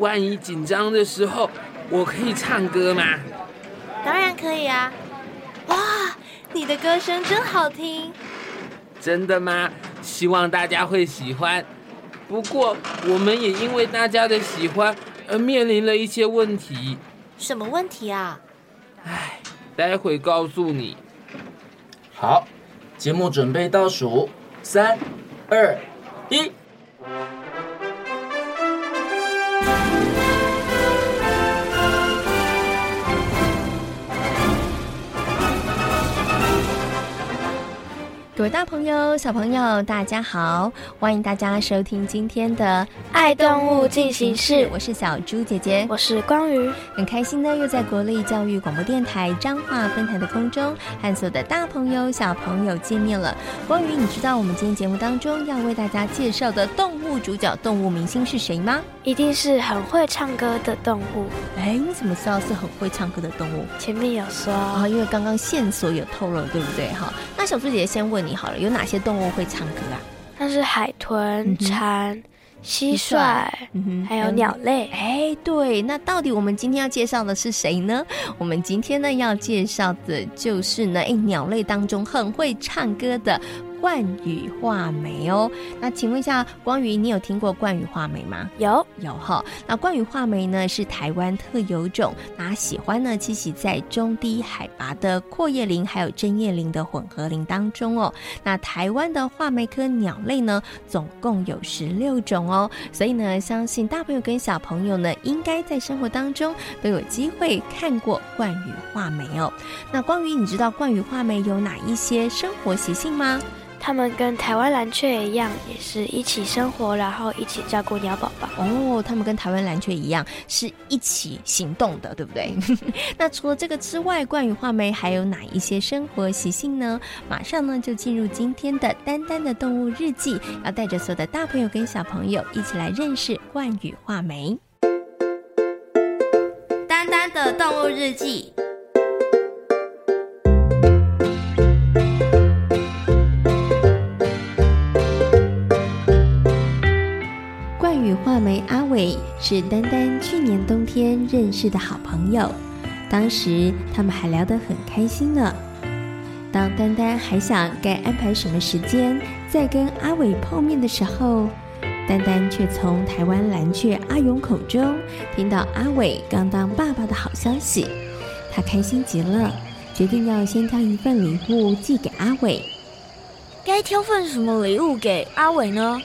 万一紧张的时候，我可以唱歌吗？当然可以啊！哇，你的歌声真好听。真的吗？希望大家会喜欢。不过，我们也因为大家的喜欢而面临了一些问题。什么问题啊？唉，待会告诉你。好，节目准备倒数，三、二、一。各位大朋友、小朋友，大家好！欢迎大家收听今天的《爱动物进行式》，我是小猪姐姐，我是光宇，很开心呢，又在国立教育广播电台彰化分台的空中和所有的大朋友、小朋友见面了。光宇，你知道我们今天节目当中要为大家介绍的动物主角、动物明星是谁吗？一定是很会唱歌的动物。哎，你怎么知道是很会唱歌的动物？前面有说啊，因为刚刚线索有透露，对不对？哈，那小猪姐姐先问你。好了，有哪些动物会唱歌啊？那是海豚、蝉、蝉蟋蟀，嗯，还有鸟类。哎，对，那到底我们今天要介绍的是谁呢？我们今天呢要介绍的就是呢，哎，鸟类当中很会唱歌的。冠羽画眉哦，那请问一下，光宇，你有听过冠羽画眉吗？有，有哈。那冠羽画眉呢是台湾特有种，那喜欢呢栖息在中低海拔的阔叶林还有针叶林的混合林当中哦。那台湾的画眉科鸟类呢，总共有十六种哦。所以呢，相信大朋友跟小朋友呢，应该在生活当中都有机会看过冠羽画眉哦。那光宇，你知道冠羽画眉有哪一些生活习性吗？他们跟台湾蓝雀一样，也是一起生活，然后一起照顾鸟宝宝。哦，他们跟台湾蓝雀一样，是一起行动的，对不对？那除了这个之外，冠羽画眉还有哪一些生活习性呢？马上呢就进入今天的丹丹的动物日记，要带着所有的大朋友跟小朋友一起来认识冠羽画眉。丹丹的动物日记。是丹丹去年冬天认识的好朋友，当时他们还聊得很开心呢。当丹丹还想该安排什么时间再跟阿伟碰面的时候，丹丹却从台湾蓝雀阿勇口中听到阿伟刚当爸爸的好消息，他开心极了，决定要先挑一份礼物寄给阿伟。该挑份什么礼物给阿伟呢？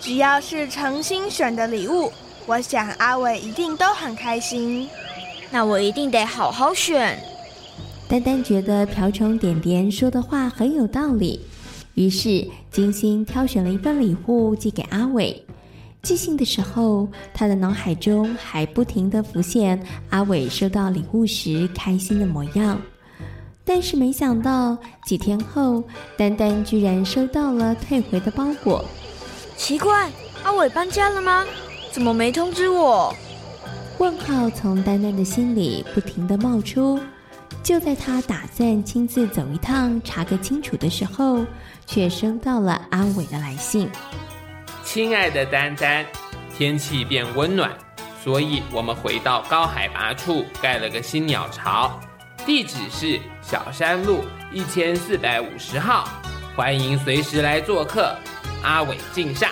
只要是诚心选的礼物，我想阿伟一定都很开心。那我一定得好好选。丹丹觉得瓢虫点点说的话很有道理，于是精心挑选了一份礼物寄给阿伟。寄信的时候，他的脑海中还不停的浮现阿伟收到礼物时开心的模样。但是没想到几天后，丹丹居然收到了退回的包裹。奇怪，阿伟搬家了吗？怎么没通知我？问号从丹丹的心里不停的冒出。就在他打算亲自走一趟查个清楚的时候，却收到了阿伟的来信。亲爱的丹丹，天气变温暖，所以我们回到高海拔处盖了个新鸟巢，地址是小山路一千四百五十号，欢迎随时来做客。阿伟敬上。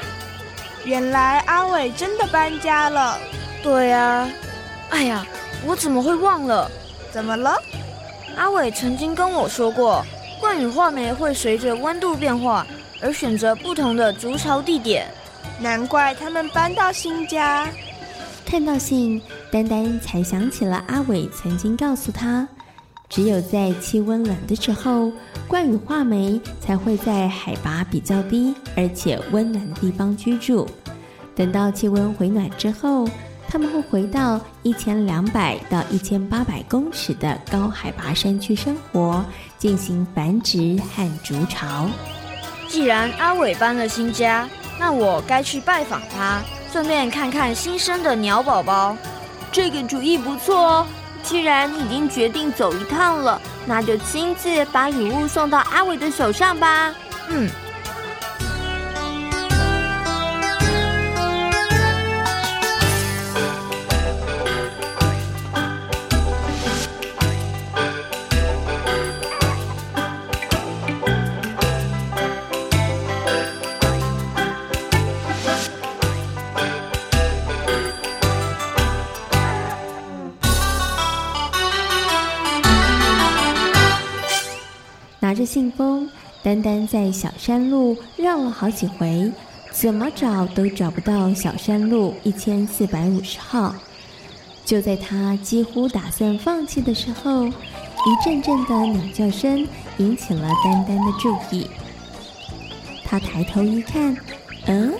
原来阿伟真的搬家了。对啊，哎呀，我怎么会忘了？怎么了？阿伟曾经跟我说过，冠羽画眉会随着温度变化而选择不同的筑巢地点。难怪他们搬到新家。看到信，丹丹才想起了阿伟曾经告诉他，只有在气温冷的时候，冠羽画眉才会在海拔比较低而且温暖的地方居住。等到气温回暖之后，他们会回到一千两百到一千八百公尺的高海拔山区生活，进行繁殖和筑巢。既然阿伟搬了新家，那我该去拜访他，顺便看看新生的鸟宝宝。这个主意不错哦。既然你已经决定走一趟了，那就亲自把礼物送到阿伟的手上吧。嗯。丹丹在小山路绕了好几回，怎么找都找不到小山路一千四百五十号。就在他几乎打算放弃的时候，一阵阵的鸟叫声引起了丹丹的注意。他抬头一看，嗯，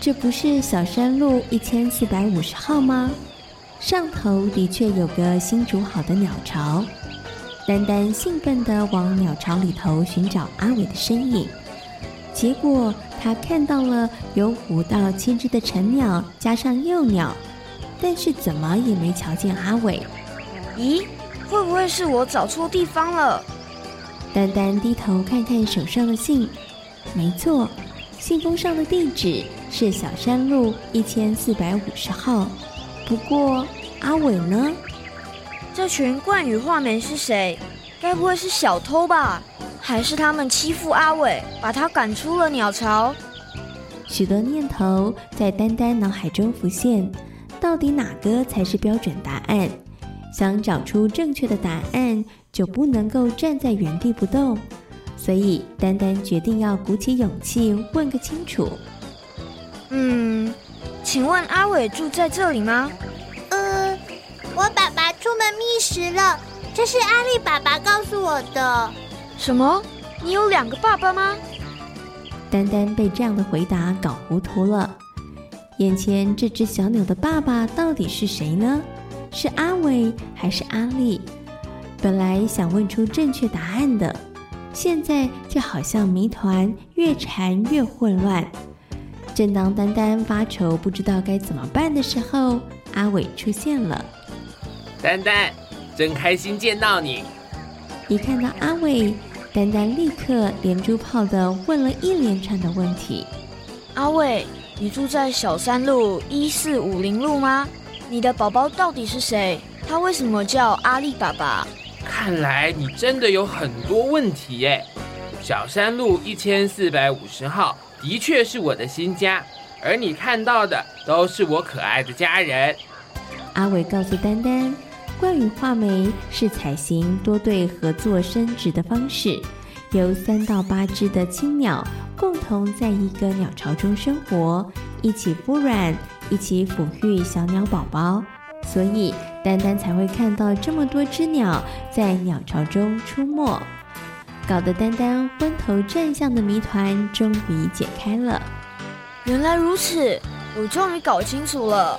这不是小山路一千四百五十号吗？上头的确有个新筑好的鸟巢。丹丹兴奋地往鸟巢里头寻找阿伟的身影，结果他看到了有五到七只的成鸟加上幼鸟，但是怎么也没瞧见阿伟。咦，会不会是我找错地方了？丹丹低头看看手上的信，没错，信封上的地址是小山路一千四百五十号。不过阿伟呢？这群冠羽画眉是谁？该不会是小偷吧？还是他们欺负阿伟，把他赶出了鸟巢？许多念头在丹丹脑海中浮现，到底哪个才是标准答案？想找出正确的答案，就不能够站在原地不动。所以丹丹决定要鼓起勇气问个清楚。嗯，请问阿伟住在这里吗？呃，我爸爸。出门觅食了，这是阿力爸爸告诉我的。什么？你有两个爸爸吗？丹丹被这样的回答搞糊涂了。眼前这只小鸟的爸爸到底是谁呢？是阿伟还是阿力？本来想问出正确答案的，现在就好像谜团越缠越混乱。正当丹丹发愁不知道该怎么办的时候，阿伟出现了。丹丹，真开心见到你！一看到阿伟，丹丹立刻连珠炮的问了一连串的问题。阿伟，你住在小山路一四五零路吗？你的宝宝到底是谁？他为什么叫阿力爸爸？看来你真的有很多问题耶。小山路一千四百五十号的确是我的新家，而你看到的都是我可爱的家人。阿伟告诉丹丹。冠羽画眉是采行多对合作生殖的方式，由三到八只的青鸟共同在一个鸟巢中生活，一起孵卵，一起抚育小鸟宝宝，所以丹丹才会看到这么多只鸟在鸟巢中出没，搞得丹丹昏头转向的谜团终于解开了。原来如此，我终于搞清楚了，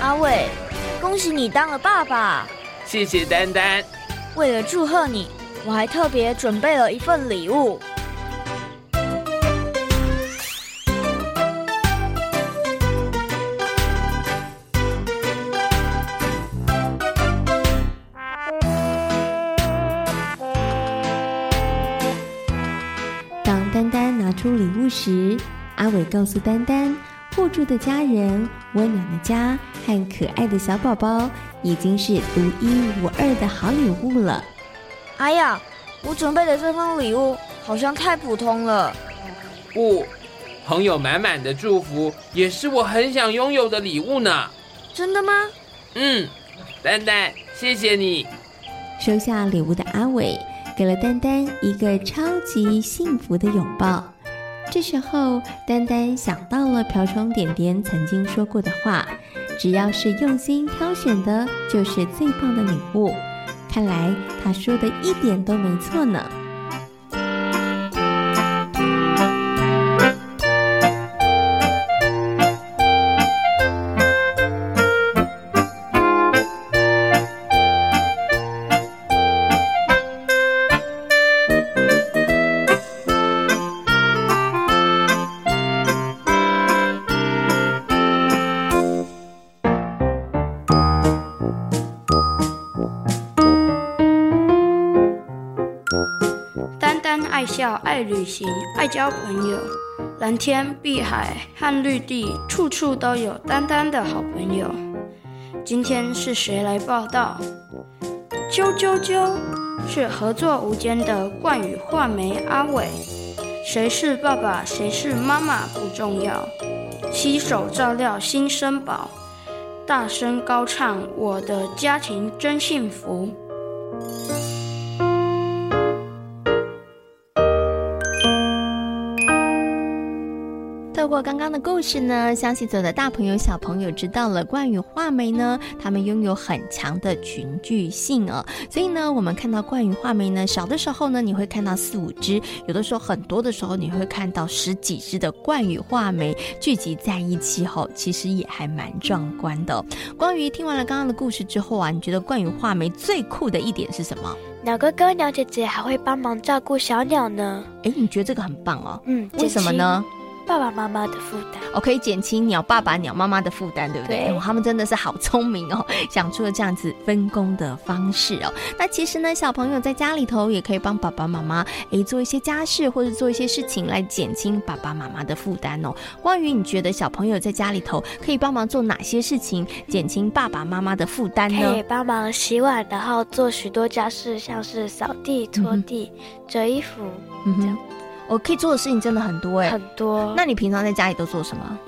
阿伟。恭喜你当了爸爸！谢谢丹丹。为了祝贺你，我还特别准备了一份礼物。当丹丹拿出礼物时，阿伟告诉丹丹。互助的家人、温暖的家和可爱的小宝宝，已经是独一无二的好礼物了。哎呀，我准备的这份礼物好像太普通了。不，朋友满满的祝福也是我很想拥有的礼物呢。真的吗？嗯，丹丹，谢谢你。收下礼物的阿伟，给了丹丹一个超级幸福的拥抱。这时候，丹丹想到了瓢虫点点曾经说过的话：“只要是用心挑选的，就是最棒的礼物。看来他说的一点都没错呢。爱笑，爱旅行，爱交朋友，蓝天、碧海和绿地，处处都有丹丹的好朋友。今天是谁来报道？啾啾啾，是合作无间的冠羽画眉阿伟。谁是爸爸，谁是妈妈不重要，携手照料新生宝，大声高唱，我的家庭真幸福。过刚刚的故事呢，相信所有的大朋友小朋友知道了冠羽画眉呢，他们拥有很强的群聚性哦。所以呢，我们看到冠羽画眉呢，小的时候呢，你会看到四五只；有的时候很多的时候，你会看到十几只的冠羽画眉聚集在一起后，其实也还蛮壮观的。关于听完了刚刚的故事之后啊，你觉得冠羽画眉最酷的一点是什么？鸟哥哥、鸟姐姐还会帮忙照顾小鸟呢。诶，你觉得这个很棒哦？嗯，为什么呢？爸爸妈妈的负担，哦可以减轻鸟爸爸、鸟妈妈的负担，对不对？对、哦？他们真的是好聪明哦，想出了这样子分工的方式哦。那其实呢，小朋友在家里头也可以帮爸爸妈妈诶做一些家事，或者做一些事情来减轻爸爸妈妈的负担哦。关于你觉得小朋友在家里头可以帮忙做哪些事情，减轻爸爸妈妈的负担呢？可以帮忙洗碗，然后做许多家事，像是扫地、拖地、嗯、折衣服，嗯哼。我可以做的事情真的很多哎，很多。那你平常在家里都做什么？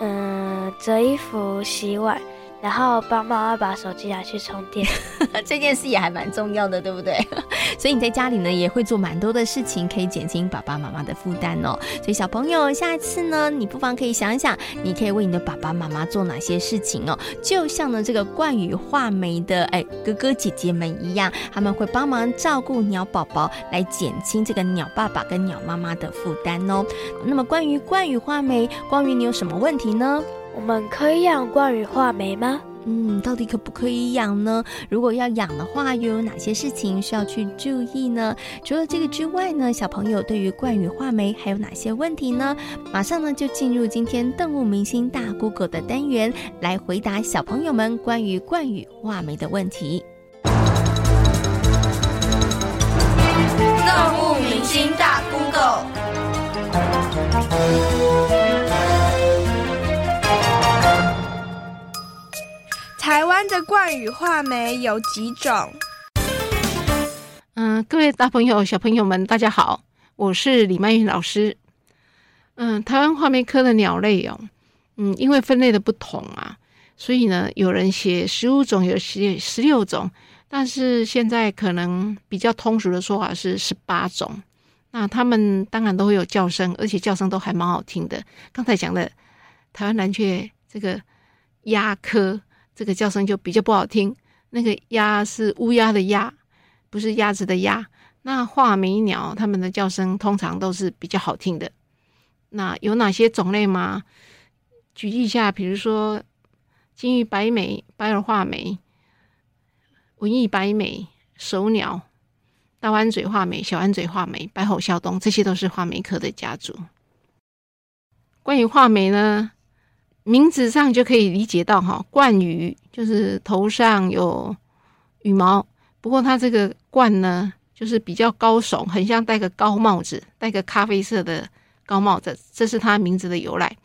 嗯，折衣服、洗碗。然后帮妈妈把手机拿去充电，这件事也还蛮重要的，对不对？所以你在家里呢也会做蛮多的事情，可以减轻爸爸妈妈的负担哦。所以小朋友，下一次呢，你不妨可以想一想，你可以为你的爸爸妈妈做哪些事情哦。就像呢这个冠羽画眉的哎哥哥姐姐们一样，他们会帮忙照顾鸟宝宝，来减轻这个鸟爸爸跟鸟妈妈的负担哦。那么关于冠羽画眉，关于你有什么问题呢？我们可以养冠羽画眉吗？嗯，到底可不可以养呢？如果要养的话，又有哪些事情需要去注意呢？除了这个之外呢，小朋友对于冠羽画眉还有哪些问题呢？马上呢就进入今天动物明星大 Google 的单元，来回答小朋友们关于冠羽画眉的问题。动物明星大 Google。台湾的冠羽画眉有几种？嗯，各位大朋友、小朋友们，大家好，我是李曼云老师。嗯，台湾画眉科的鸟类哦，嗯，因为分类的不同啊，所以呢，有人写十五种，有写十六种，但是现在可能比较通俗的说法是十八种。那他们当然都会有叫声，而且叫声都还蛮好听的。刚才讲的台湾蓝鹊这个鸦科。这个叫声就比较不好听，那个鸦是乌鸦的鸦，不是鸭子的鸭。那画眉鸟它们的叫声通常都是比较好听的。那有哪些种类吗？举例一下，比如说金玉白眉、白耳画眉、文艺白眉、手鸟、大弯嘴画眉、小弯嘴画眉、白喉啸东，这些都是画眉科的家族。关于画眉呢？名字上就可以理解到哈，冠羽就是头上有羽毛，不过它这个冠呢，就是比较高耸，很像戴个高帽子，戴个咖啡色的高帽子，这是它名字的由来。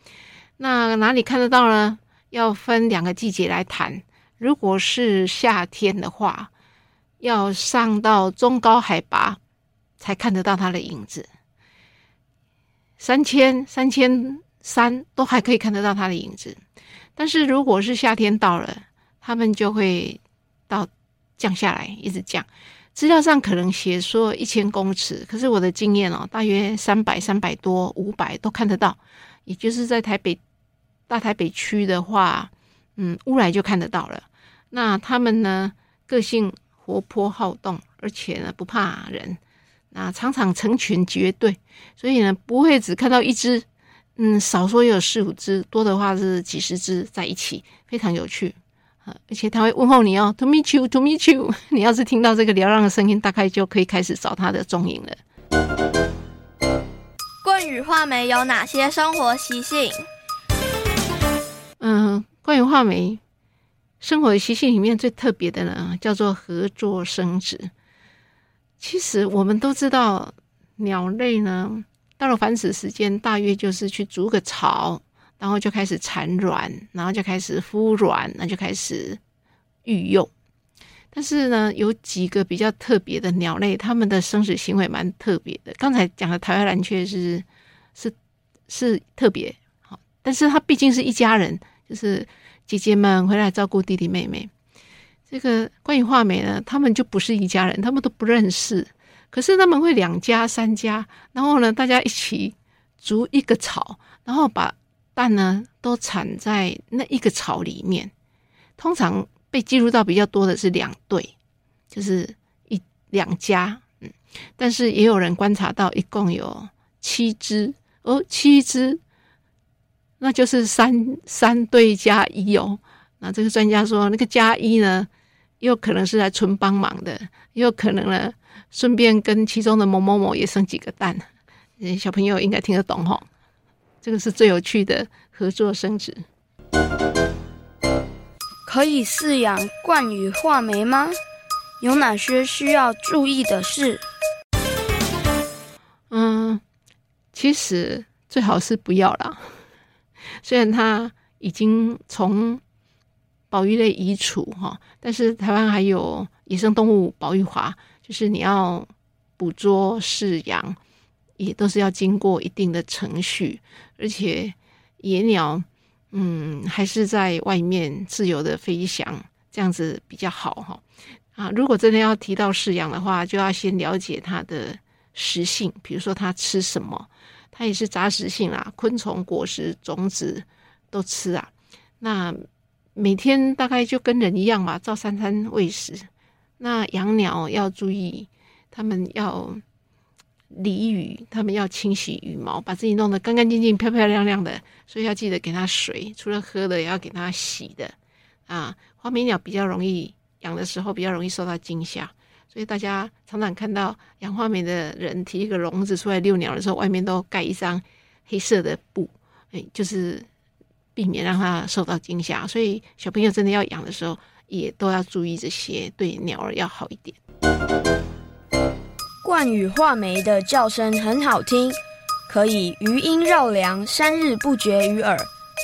那哪里看得到呢？要分两个季节来谈。如果是夏天的话，要上到中高海拔才看得到它的影子，三千三千。山都还可以看得到它的影子，但是如果是夏天到了，它们就会到降下来，一直降。资料上可能写说一千公尺，可是我的经验哦，大约三百、三百多、五百都看得到。也就是在台北大台北区的话，嗯，乌来就看得到了。那他们呢，个性活泼好动，而且呢不怕人，那常常成群结队，所以呢不会只看到一只，嗯，少说也有四五只，多的话是几十只在一起，非常有趣啊。而且他会问候你哦，to meet you，to meet you。你要是听到这个嘹亮的声音，大概就可以开始找它的踪影了。冠羽画眉有哪些生活习性？嗯，冠羽画眉生活的习性里面最特别的呢，叫做合作生殖。其实我们都知道，鸟类呢，到了繁殖时间，大约就是去筑个巢。然后就开始产卵，然后就开始孵卵，那就开始育幼。但是呢，有几个比较特别的鸟类，它们的生殖行为蛮特别的。刚才讲的台湾蓝鹊是是是特别好，但是它毕竟是一家人，就是姐姐们回来照顾弟弟妹妹。这个关于画眉呢，他们就不是一家人，他们都不认识，可是他们会两家三家，然后呢，大家一起筑一个巢，然后把。蛋呢，都产在那一个巢里面。通常被记录到比较多的是两对，就是一两家，嗯。但是也有人观察到一共有七只哦，七只，那就是三三对加一哦。那这个专家说，那个加一呢，有可能是来纯帮忙的，也有可能呢，顺便跟其中的某某某也生几个蛋。小朋友应该听得懂吼。这个是最有趣的合作生殖。可以饲养冠羽画眉吗？有哪些需要注意的事？嗯，其实最好是不要啦。虽然它已经从保育类移除哈，但是台湾还有野生动物保育法，就是你要捕捉饲养。也都是要经过一定的程序，而且野鸟，嗯，还是在外面自由的飞翔，这样子比较好哈。啊，如果真的要提到饲养的话，就要先了解它的食性，比如说它吃什么，它也是杂食性啊，昆虫、果实、种子都吃啊。那每天大概就跟人一样嘛，照三餐喂食。那养鸟要注意，他们要。理鱼，他们要清洗羽毛，把自己弄得干干净净、漂漂亮亮的，所以要记得给它水，除了喝的，也要给它洗的。啊，画眉鸟比较容易养的时候，比较容易受到惊吓，所以大家常常看到养画眉的人提一个笼子出来遛鸟的时候，外面都盖一张黑色的布，哎，就是避免让它受到惊吓。所以小朋友真的要养的时候，也都要注意这些，对鸟儿要好一点。冠羽画眉的叫声很好听，可以余音绕梁，三日不绝于耳。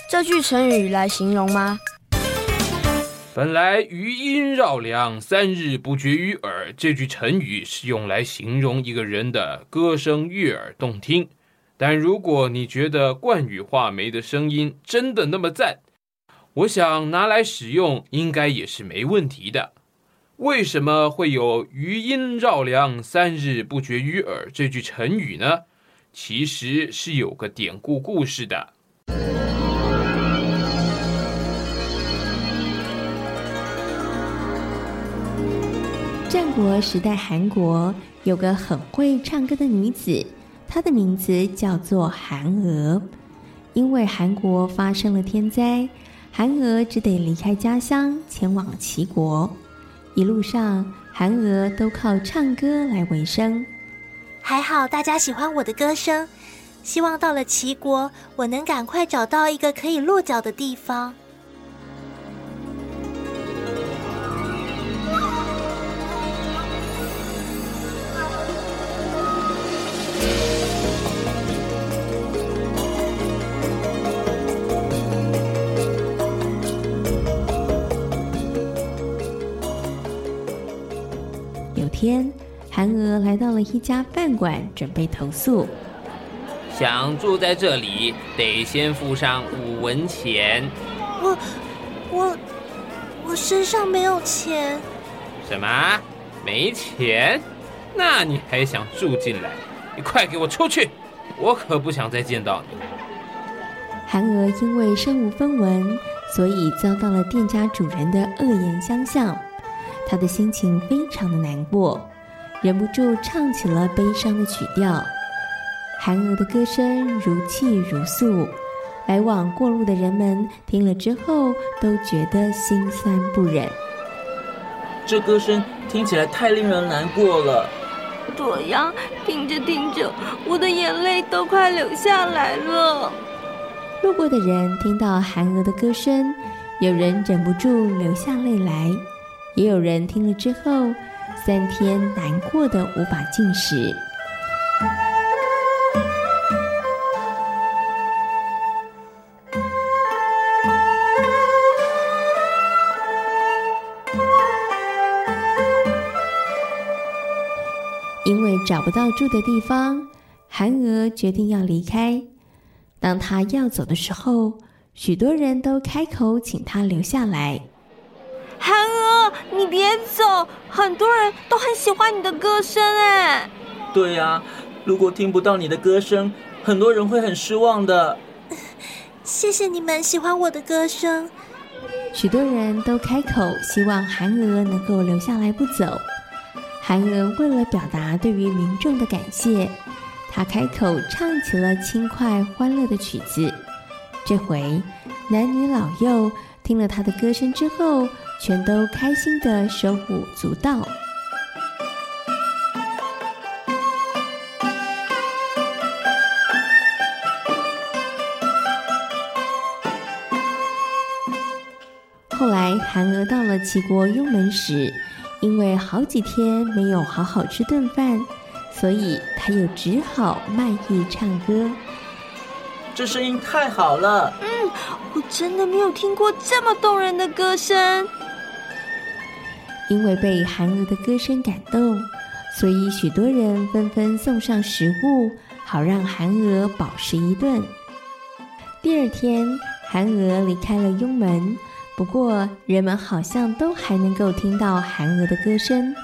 这句成语来形容吗？本来余音绕梁，三日不绝于耳这句成语是用来形容一个人的歌声悦耳动听。但如果你觉得冠羽画眉的声音真的那么赞，我想拿来使用应该也是没问题的。为什么会有“余音绕梁，三日不绝于耳”这句成语呢？其实是有个典故故事的。战国时代，韩国有个很会唱歌的女子，她的名字叫做韩娥。因为韩国发生了天灾，韩娥只得离开家乡，前往齐国。一路上，韩娥都靠唱歌来维生。还好大家喜欢我的歌声，希望到了齐国，我能赶快找到一个可以落脚的地方。天，韩娥来到了一家饭馆，准备投宿。想住在这里，得先付上五文钱。我、我、我身上没有钱。什么？没钱？那你还想住进来？你快给我出去！我可不想再见到你。韩娥因为身无分文，所以遭到了店家主人的恶言相向。他的心情非常的难过，忍不住唱起了悲伤的曲调。韩娥的歌声如泣如诉，来往过路的人们听了之后都觉得心酸不忍。这歌声听起来太令人难过了。朵呀，听着听着，我的眼泪都快流下来了。路过的人听到韩娥的歌声，有人忍不住流下泪来，也有人听了之后，三天难过的无法进食。因为找不到住的地方，韩娥决定要离开。当她要走的时候，许多人都开口请她留下来。韩娥，你别走，很多人都很喜欢你的歌声哎。对呀，如果听不到你的歌声，很多人会很失望的。谢谢你们喜欢我的歌声。许多人都开口希望韩娥能够留下来不走。韩娥为了表达对于民众的感谢，她开口唱起了轻快欢乐的曲子。这回，男女老幼听了她的歌声之后，全都开心的手舞足蹈。后来，韩娥到了齐国幽门时，因为好几天没有好好吃顿饭，所以他又只好卖艺唱歌。这声音太好了！嗯，我真的没有听过这么动人的歌声。因为被韩娥的歌声感动，所以许多人纷纷送上食物，好让韩娥饱食一顿。第二天，韩娥离开了雍门。不过，人们好像都还能够听到韩娥的歌声。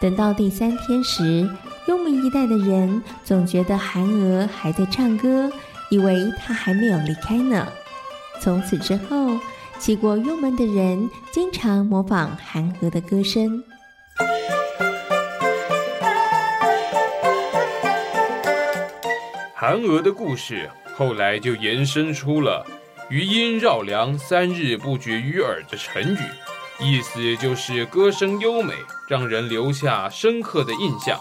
等到第三天时，雍门一带的人总觉得韩娥还在唱歌，以为她还没有离开呢。从此之后，齐国幽门的人经常模仿韩娥的歌声。韩娥的故事后来就延伸出了。余音绕梁，三日不绝于耳的成语，意思就是歌声优美，让人留下深刻的印象。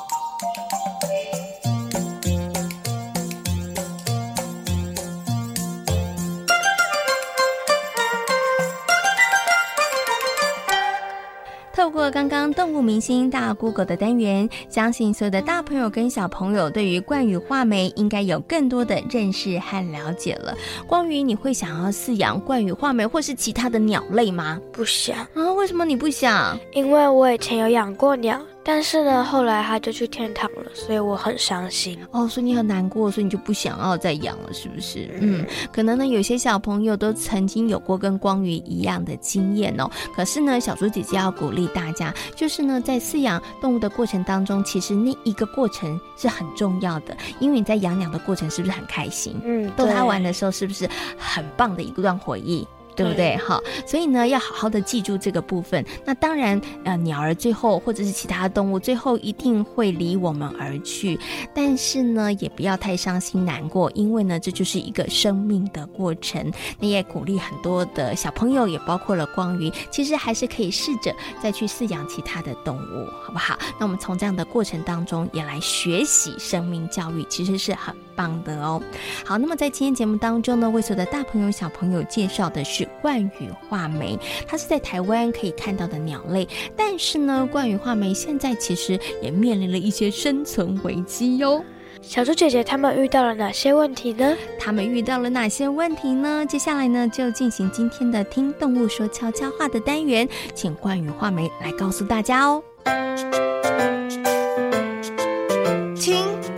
过刚刚动物明星大 Google 的单元，相信所有的大朋友跟小朋友对于冠羽画眉应该有更多的认识和了解了。光于，你会想要饲养冠羽画眉或是其他的鸟类吗？不想啊？为什么你不想？因为我以前有养过鸟。但是呢，后来他就去天堂了，所以我很伤心哦。所以你很难过，所以你就不想要再养了，是不是？嗯，可能呢，有些小朋友都曾经有过跟光宇一样的经验哦。可是呢，小猪姐姐要鼓励大家，就是呢，在饲养动物的过程当中，其实那一个过程是很重要的，因为你在养鸟的过程是不是很开心？嗯，逗它玩的时候是不是很棒的一段回忆？对不对？好，所以呢，要好好的记住这个部分。那当然，呃，鸟儿最后或者是其他动物最后一定会离我们而去，但是呢，也不要太伤心难过，因为呢，这就是一个生命的过程。你也鼓励很多的小朋友，也包括了光云，其实还是可以试着再去饲养其他的动物，好不好？那我们从这样的过程当中也来学习生命教育，其实是很棒的哦。好，那么在今天节目当中呢，为所有的大朋友小朋友介绍的是。冠羽画眉，它是在台湾可以看到的鸟类，但是呢，冠羽画眉现在其实也面临了一些生存危机哟。小猪姐姐他们遇到了哪些问题呢？他们遇到了哪些问题呢？接下来呢，就进行今天的听动物说悄悄话的单元，请冠羽画眉来告诉大家哦。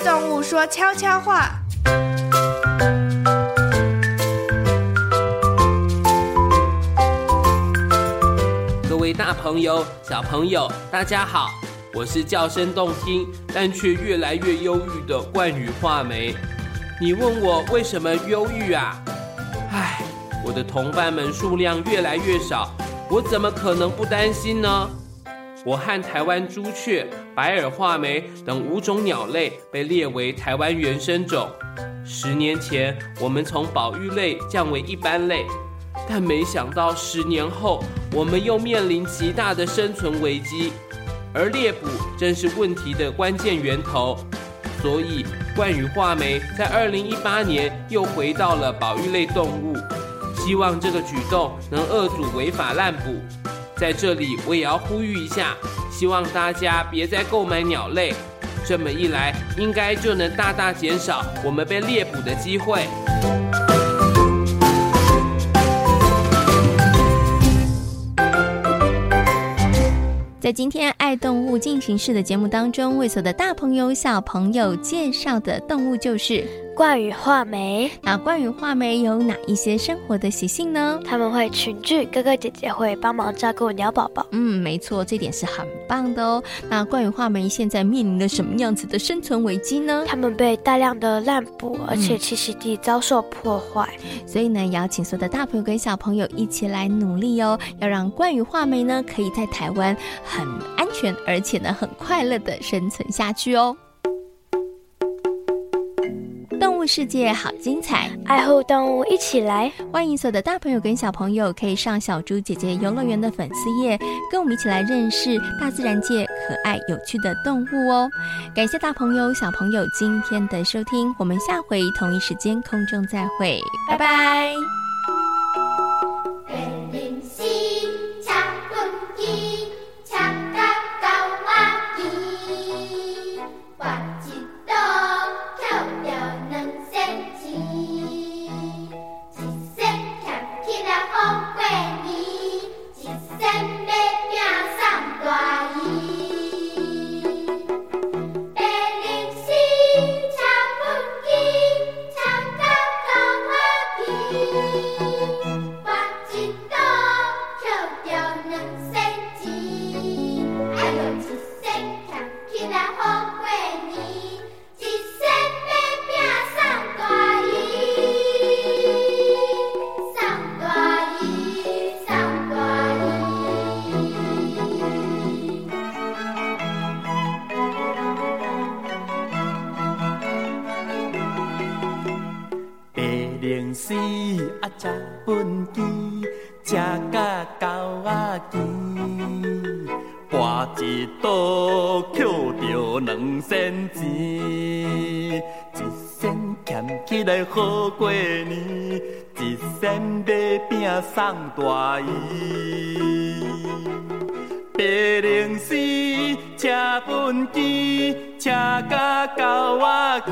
动物说悄悄话。各位大朋友、小朋友，大家好，我是叫声动听但却越来越忧郁的冠羽画眉。你问我为什么忧郁啊？唉，我的同伴们数量越来越少，我怎么可能不担心呢？我和台湾朱雀、白耳画眉等五种鸟类被列为台湾原生种。十年前，我们从保育类降为一般类，但没想到十年后，我们又面临极大的生存危机。而猎捕正是问题的关键源头，所以冠羽画眉在二零一八年又回到了保育类动物。希望这个举动能遏阻违法滥捕。在这里，我也要呼吁一下，希望大家别再购买鸟类，这么一来，应该就能大大减少我们被猎捕的机会。在今天爱动物进行式的节目当中，为所的大朋友小朋友介绍的动物就是冠羽画眉。那冠羽画眉有哪一些生活的习性呢？他们会群聚，哥哥姐姐会帮忙照顾鸟宝宝。嗯，没错，这点是很棒的哦。那冠羽画眉现在面临了什么样子的生存危机呢？他们被大量的滥捕，而且栖息地遭受破坏。嗯，所以呢，也要请所有的大朋友跟小朋友一起来努力哦，要让冠羽画眉呢可以在台湾很安全，而且呢很快乐的生存下去哦。动物世界好精彩，爱护动物一起来！欢迎所有的大朋友跟小朋友可以上小猪姐姐游乐园的粉丝页，跟我们一起来认识大自然界可爱有趣的动物哦。感谢大朋友小朋友今天的收听，我们下回同一时间空中再会，拜拜。死啊，食粪钱，食甲狗仔饥。搬一刀，捡着两仙钱，一仙俭起来好过年，一仙买饼送大姨。八零四，车本钱，车甲狗仔机。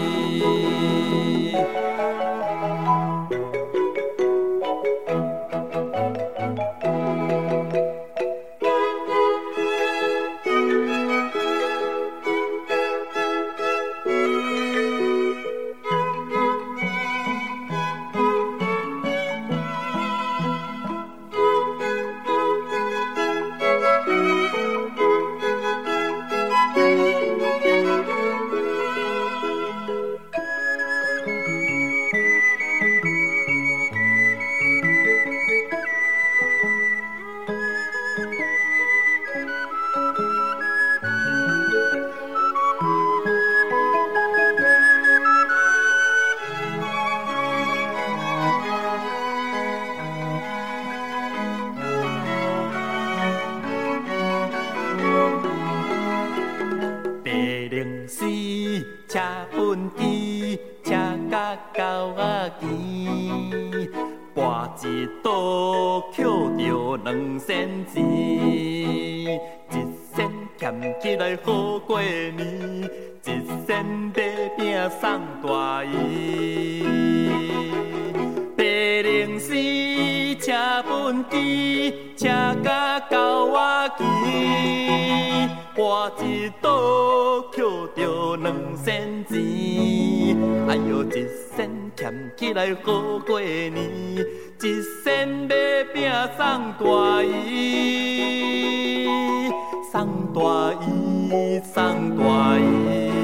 一刀捡着两仙钱，一仙俭起来好过年，一仙买饼送大姨。八零四车本机，车甲到我机，我一刀捡着两仙钱，哎呦一仙俭起来好过年。一身要拼送大衣，送大衣，送大衣。